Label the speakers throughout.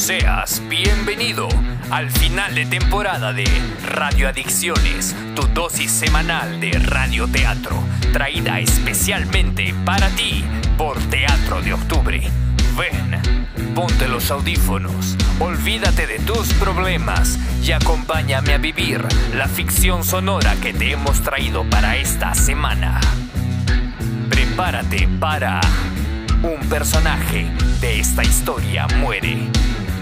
Speaker 1: Seas bienvenido al final de temporada de Radio Adicciones, tu dosis semanal de radioteatro, traída especialmente para ti por Teatro de Octubre. Ven, ponte los audífonos, olvídate de tus problemas y acompáñame a vivir la ficción sonora que te hemos traído para esta semana. Prepárate para un personaje de esta historia muere.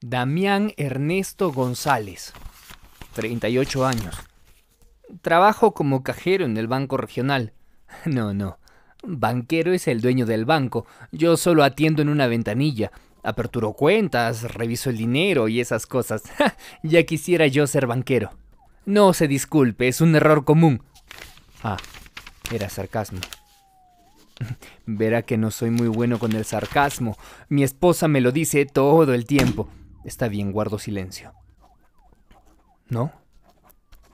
Speaker 2: Damián Ernesto González. 38 años. Trabajo como cajero en el banco regional. No, no. Banquero es el dueño del banco. Yo solo atiendo en una ventanilla. Aperturo cuentas, reviso el dinero y esas cosas. ya quisiera yo ser banquero. No se disculpe, es un error común. Ah, era sarcasmo. Verá que no soy muy bueno con el sarcasmo. Mi esposa me lo dice todo el tiempo. Está bien, guardo silencio. ¿No?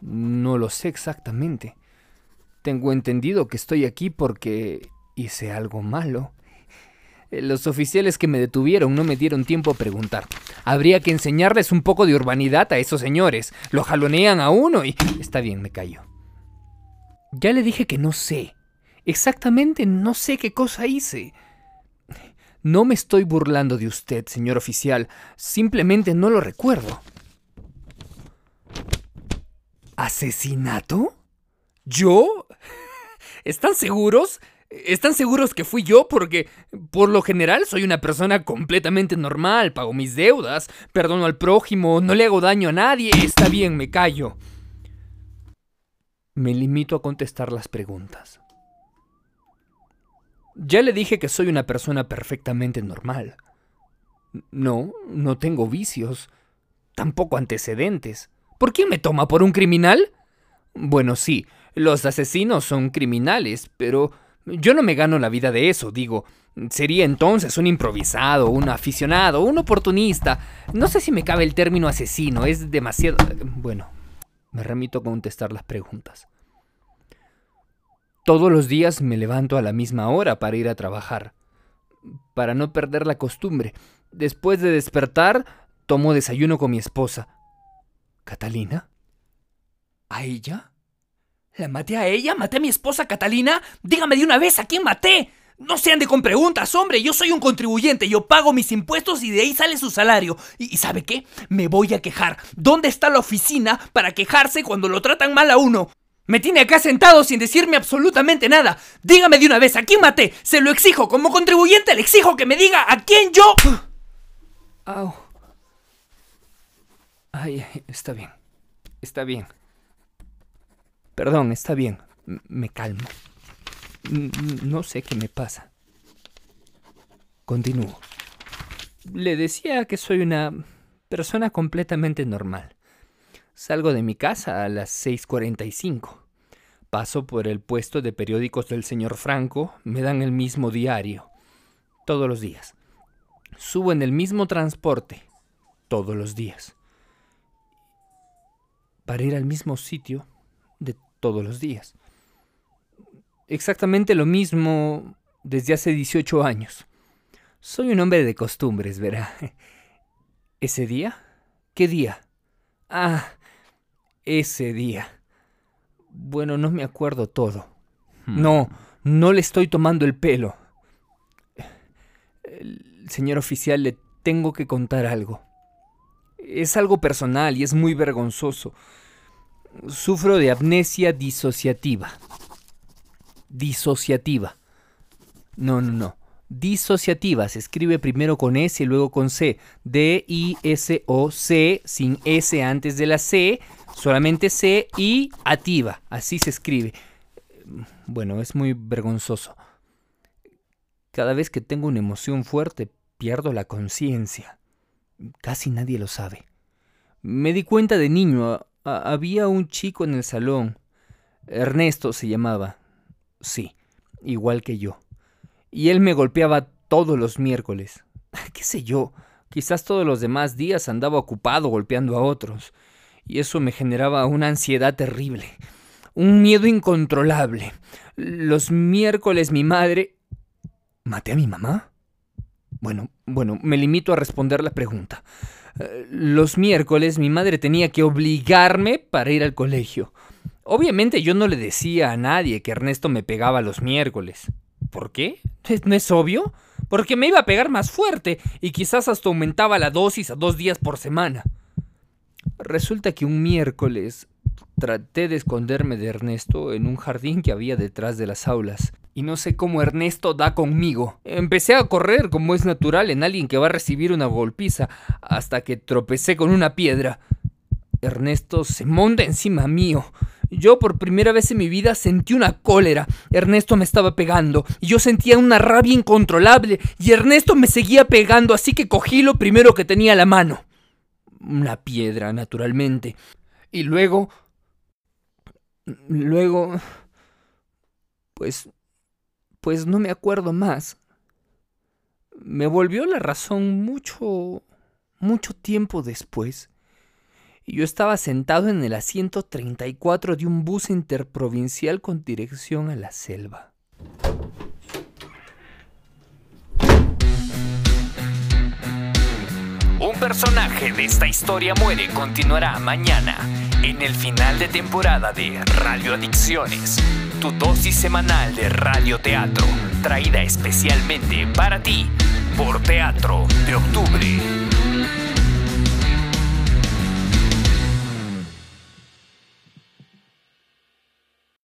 Speaker 2: No lo sé exactamente. Tengo entendido que estoy aquí porque hice algo malo. Eh, Los oficiales que me detuvieron no me dieron tiempo a preguntar. Habría que enseñarles un poco de urbanidad a esos señores. Lo jalonean a uno y... Está bien, me callo. Ya le dije que no sé. Exactamente no sé qué cosa hice. No me estoy burlando de usted, señor oficial. Simplemente no lo recuerdo. ¿Asesinato? ¿Yo? ¿Están seguros? ¿Están seguros que fui yo? Porque, por lo general, soy una persona completamente normal. Pago mis deudas, perdono al prójimo, no le hago daño a nadie. Está bien, me callo. Me limito a contestar las preguntas. Ya le dije que soy una persona perfectamente normal. No, no tengo vicios, tampoco antecedentes. ¿Por qué me toma por un criminal? Bueno, sí, los asesinos son criminales, pero yo no me gano la vida de eso, digo. Sería entonces un improvisado, un aficionado, un oportunista. No sé si me cabe el término asesino, es demasiado... Bueno, me remito a contestar las preguntas. Todos los días me levanto a la misma hora para ir a trabajar, para no perder la costumbre. Después de despertar, tomo desayuno con mi esposa. ¿Catalina? ¿A ella? ¿La maté a ella? ¿Maté a mi esposa Catalina? Dígame de una vez a quién maté. No se ande con preguntas, hombre. Yo soy un contribuyente. Yo pago mis impuestos y de ahí sale su salario. ¿Y, y sabe qué? Me voy a quejar. ¿Dónde está la oficina para quejarse cuando lo tratan mal a uno? Me tiene acá sentado sin decirme absolutamente nada. Dígame de una vez, ¿a quién maté? Se lo exijo. Como contribuyente le exijo que me diga a quién yo... Au. Ay, está bien. Está bien. Perdón, está bien. Me calmo. No sé qué me pasa. Continúo. Le decía que soy una persona completamente normal. Salgo de mi casa a las 6.45. Paso por el puesto de periódicos del señor Franco, me dan el mismo diario. Todos los días. Subo en el mismo transporte. Todos los días. Para ir al mismo sitio de todos los días. Exactamente lo mismo desde hace 18 años. Soy un hombre de costumbres, verá. ¿Ese día? ¿Qué día? Ah, ese día. Bueno, no me acuerdo todo. No, no le estoy tomando el pelo. El señor oficial, le tengo que contar algo. Es algo personal y es muy vergonzoso. Sufro de amnesia disociativa. Disociativa. No, no, no. Disociativa se escribe primero con S y luego con C. D-I-S-O-C, sin S antes de la C, solamente C y ativa. Así se escribe. Bueno, es muy vergonzoso. Cada vez que tengo una emoción fuerte, pierdo la conciencia. Casi nadie lo sabe. Me di cuenta de niño, había un chico en el salón. Ernesto se llamaba. Sí, igual que yo. Y él me golpeaba todos los miércoles. ¿Qué sé yo? Quizás todos los demás días andaba ocupado golpeando a otros. Y eso me generaba una ansiedad terrible. Un miedo incontrolable. Los miércoles mi madre... ¿Maté a mi mamá? Bueno, bueno, me limito a responder la pregunta. Eh, los miércoles mi madre tenía que obligarme para ir al colegio. Obviamente yo no le decía a nadie que Ernesto me pegaba los miércoles. ¿Por qué? ¿No es obvio? Porque me iba a pegar más fuerte y quizás hasta aumentaba la dosis a dos días por semana. Resulta que un miércoles traté de esconderme de Ernesto en un jardín que había detrás de las aulas. Y no sé cómo Ernesto da conmigo. Empecé a correr como es natural en alguien que va a recibir una golpiza hasta que tropecé con una piedra. Ernesto se monta encima mío. Yo por primera vez en mi vida sentí una cólera. Ernesto me estaba pegando y yo sentía una rabia incontrolable y Ernesto me seguía pegando así que cogí lo primero que tenía a la mano. Una piedra, naturalmente. Y luego... Luego... Pues pues no me acuerdo más. Me volvió la razón mucho, mucho tiempo después. Y yo estaba sentado en el asiento 34 de un bus interprovincial con dirección a la selva.
Speaker 1: Un personaje de esta historia muere continuará mañana en el final de temporada de Radio Adicciones tu dosis semanal de radioteatro, traída especialmente para ti por Teatro de Octubre.